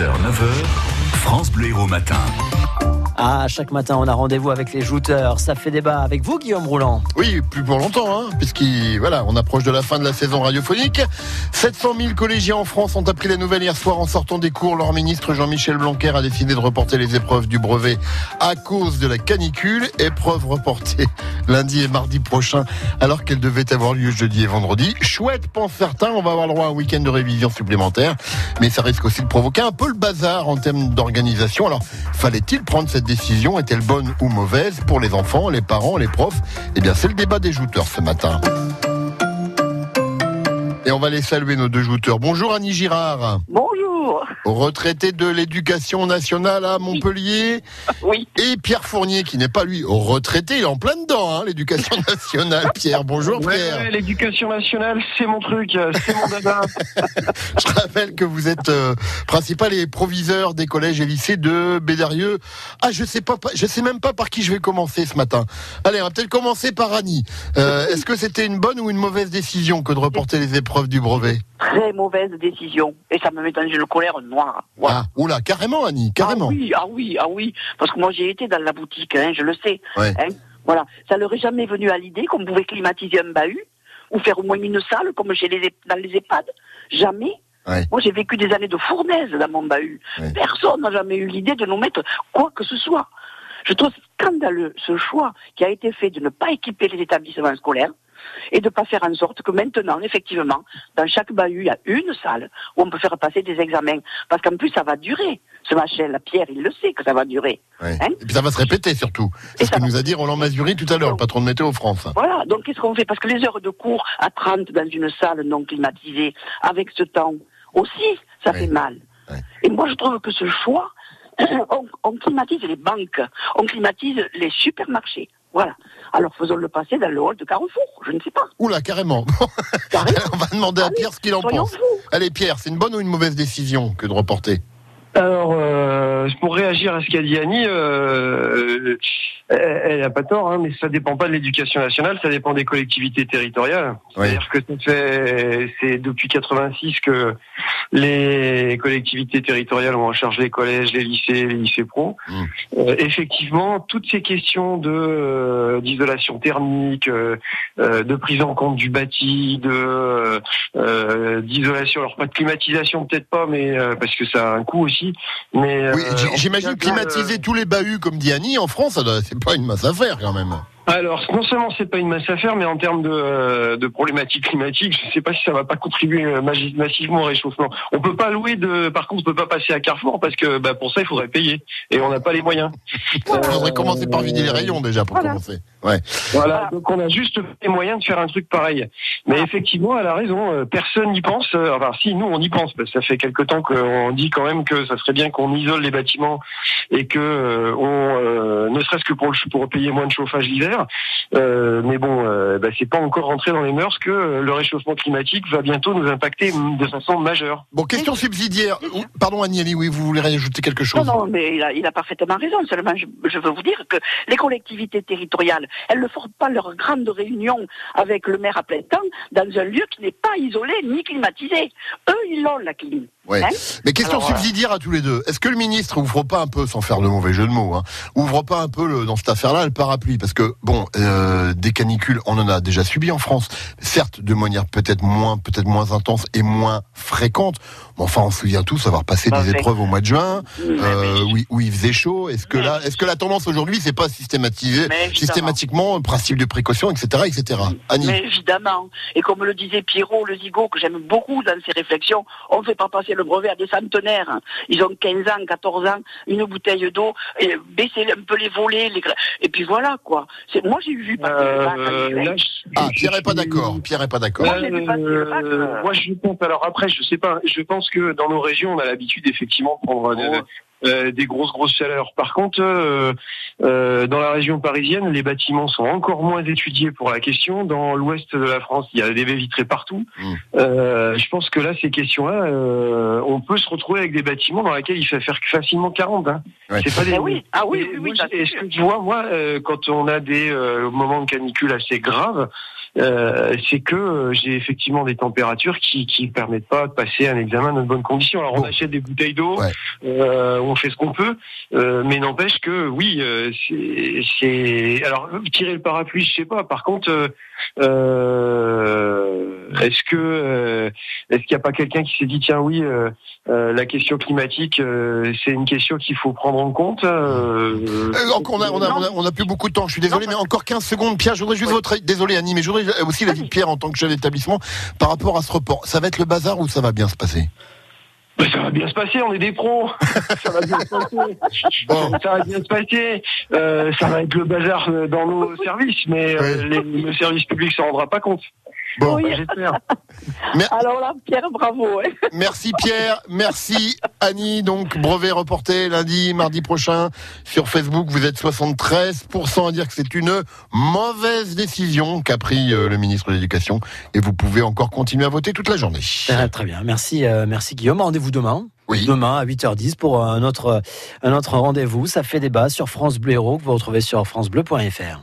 6h, 9h, France Bleu Héros Matin. Ah, chaque matin, on a rendez-vous avec les jouteurs. Ça fait débat avec vous, Guillaume Roulant. Oui, plus pour longtemps, hein, puisqu'on voilà, on approche de la fin de la saison radiophonique. 700 000 collégiens en France ont appris la nouvelle hier soir en sortant des cours. Leur ministre Jean-Michel Blanquer a décidé de reporter les épreuves du brevet à cause de la canicule. Épreuves reportées lundi et mardi prochain, alors qu'elles devaient avoir lieu jeudi et vendredi. Chouette, pensent certains. On va avoir le droit à un week-end de révision supplémentaire, mais ça risque aussi de provoquer un peu le bazar en termes d'organisation. Alors, fallait-il prendre cette décision est-elle bonne ou mauvaise pour les enfants, les parents, les profs? Eh bien, c'est le débat des jouteurs ce matin. Et on va les saluer, nos deux jouteurs. Bonjour Annie Girard. Bonjour. Retraité de l'éducation nationale à Montpellier. Oui. Et Pierre Fournier, qui n'est pas lui retraité, il est en plein dedans, hein, l'éducation nationale. Pierre, bonjour Ouais, Pierre. ouais, l'éducation nationale, c'est mon truc, euh, c'est mon dada. Je rappelle que vous êtes euh, principal et proviseur des collèges et lycées de Bédarieux. Ah, je sais pas, je sais même pas par qui je vais commencer ce matin. Allez, on va peut-être commencer par Annie. Euh, Est-ce que c'était une bonne ou une mauvaise décision que de reporter les épreuves du brevet? Très mauvaise décision. Et ça me met dans une colère noire. Voilà. Ah, oula, carrément Annie, carrément. Ah oui, ah oui, ah oui. Parce que moi j'ai été dans la boutique, hein, je le sais. Ouais. Hein. Voilà. Ça leur est jamais venu à l'idée qu'on pouvait climatiser un bahut ou faire au moins une salle comme chez les, dans les EHPAD. Jamais. Ouais. Moi j'ai vécu des années de fournaise dans mon bahut. Ouais. Personne n'a jamais eu l'idée de nous mettre quoi que ce soit. Je trouve scandaleux ce choix qui a été fait de ne pas équiper les établissements scolaires et de ne pas faire en sorte que maintenant, effectivement, dans chaque bahut, il y a une salle où on peut faire passer des examens. Parce qu'en plus, ça va durer. Ce machin, la Pierre, il le sait que ça va durer. Ouais. Hein Et puis ça va se répéter surtout. C'est ce que va- nous a dit Roland Mazuri tout à l'heure, le patron de Météo France. Voilà, donc qu'est-ce qu'on fait? Parce que les heures de cours à 30 dans une salle non climatisée, avec ce temps, aussi, ça Ouais. fait mal. Ouais. Et moi, je trouve que ce choix, on, on climatise les banques, on climatise les supermarchés. Voilà. Alors faisons-le passer dans le hall de Carrefour, je ne sais pas. Oula, carrément. Carrément. on va demander à Allez, Pierre ce qu'il en pense. fous. Allez Pierre, c'est une bonne ou une mauvaise décision que de reporter? Alors, euh, pour réagir à ce qu'a dit Annie, euh, elle n'a pas tort, hein, mais ça dépend pas de l'éducation nationale, ça dépend des collectivités territoriales. C'est-à-dire que c'est depuis 86 que les collectivités territoriales ont en charge les collèges, les lycées, les lycées pro. Mm. Euh, effectivement, toutes ces questions de euh, d'isolation thermique, euh, euh, de prise en compte du bâti, de euh, d'isolation, alors pas de climatisation peut-être pas, mais euh, parce que ça a un coût aussi. Mais Oui, euh, j'imagine tout cas, climatiser euh, tous les bahuts comme dit Annie en France, c'est pas une masse à faire quand même. Alors, non seulement c'est pas une masse à faire, mais en termes de, euh, de problématiques climatiques, je sais pas si ça va pas contribuer euh, massivement au réchauffement. On peut pas louer de, par contre, on peut pas passer à Carrefour parce que bah, pour ça il faudrait payer et on n'a pas les moyens. Il faudrait commencer par vider les rayons déjà pour Voilà. commencer. Ouais. Voilà, donc on a juste les moyens de faire un truc pareil. Mais effectivement, elle a raison, euh, personne n'y pense. euh, Enfin, si, nous, on y pense, parce que ça fait quelque temps qu'on dit quand même que ça serait bien qu'on isole les bâtiments et que euh, on, euh, ne serait-ce que pour, le- pour payer moins de chauffage l'hiver. Euh, mais bon, euh, bah, c'est pas encore rentré dans les mœurs que euh, le réchauffement climatique va bientôt nous impacter de façon majeure. Bon, question subsidiaire. Pardon Annie, Ali, oui, vous voulez rajouter quelque Non, chose non, mais il a, il a parfaitement raison. Seulement, je, je veux vous dire que les collectivités territoriales, elles ne font pas leur grande réunion avec le maire à plein temps dans un lieu qui n'est pas isolé ni climatisé. Eux, ils l'ont, la clim. Ouais. Hein Mais question Alors, subsidiaire à tous les deux. Est-ce que le ministre ouvre pas un peu, sans faire de mauvais jeu de mots, hein, ouvre pas un peu le- dans cette affaire-là le parapluie? Parce que bon, euh, des canicules, on en a déjà subi en France. Certes, de manière peut-être moins, peut-être moins intense et moins fréquente. Mais enfin, on se souvient tous avoir passé Bah, des épreuves au mois de juin, euh, où, il- où il faisait chaud. Est-ce que Mais- là, est-ce que la tendance aujourd'hui, c'est pas évidemment. systématiquement, le principe de précaution, etc., etc. Annie. Mais évidemment. Et comme le disait Pierrot, le zigot, que j'aime beaucoup dans ses réflexions, on ne fait pas passer le brevet à des centenaires. Ils ont 15 ans, 14 ans, une bouteille d'eau, et baisser un peu les volets, les... gra- et puis voilà, quoi. C'est, moi, j'ai vu passer le bac Euh, là, je- Ah, Pierre est pas d'accord. Pierre est pas d'accord. Moi, j'ai vu passer le bac, Euh, euh. moi, je pense. Alors après, je sais pas. Je pense que dans nos régions, on a l'habitude effectivement de prendre. Oh. Euh, des grosses grosses chaleurs. Par contre, euh, euh, dans la région parisienne, les bâtiments sont encore moins étudiés pour la question. Dans l'ouest de la France, il y a des baies vitrées partout. Mm. Euh, je pense que là, ces questions-là, euh, on peut se retrouver avec des bâtiments dans lesquels il fait faire facilement 40. Hein. Ouais. C'est pas des. Eh oui, ah oui, oui, oui, Est-ce sûr. que tu vois, moi, euh, quand on a des euh, moments de canicule assez graves, euh, c'est que euh, j'ai effectivement des températures qui qui permettent pas de passer un examen dans de bonnes conditions. Alors on achète des bouteilles d'eau, Ouais. euh, on fait ce qu'on peut, euh, mais n'empêche que oui, euh, c'est alors tirer le parapluie, je sais pas. Par contre, euh, est-ce que est-ce qu'il n'y a pas quelqu'un qui s'est dit tiens oui, la question climatique, c'est une question qu'il faut prendre en compte. on a, on, a, on, a, on a plus beaucoup de temps, je suis désolé, mais encore 15 secondes. Pierre, je voudrais juste votre. Désolé Annie, mais je voudrais aussi l'avis de Pierre en tant que chef d'établissement par rapport à ce report. Ça va être le bazar ou ça va bien se passer? Ben, ça va bien se passer, on est des pros. ça va bien se passer. Bon. Ça va bien se passer. Euh, ça va être le bazar euh, dans nos services, mais euh, les- le service public s'en rendra pas compte. Bon, Oui. J'espère. Alors là, Pierre, bravo. hein. merci Pierre, merci Annie. Donc brevet reporté lundi, mardi prochain sur Facebook. Vous êtes 73% à dire que c'est une mauvaise décision qu'a pris euh, le ministre de l'Éducation et vous pouvez encore continuer à voter toute la journée. Ah, très bien, merci, euh, merci Guillaume. Rendez-vous demain. Oui. Demain à 8h10 pour un autre, un autre rendez-vous. Ça fait débat sur France Bleu Héros que vous retrouvez sur francebleu.fr.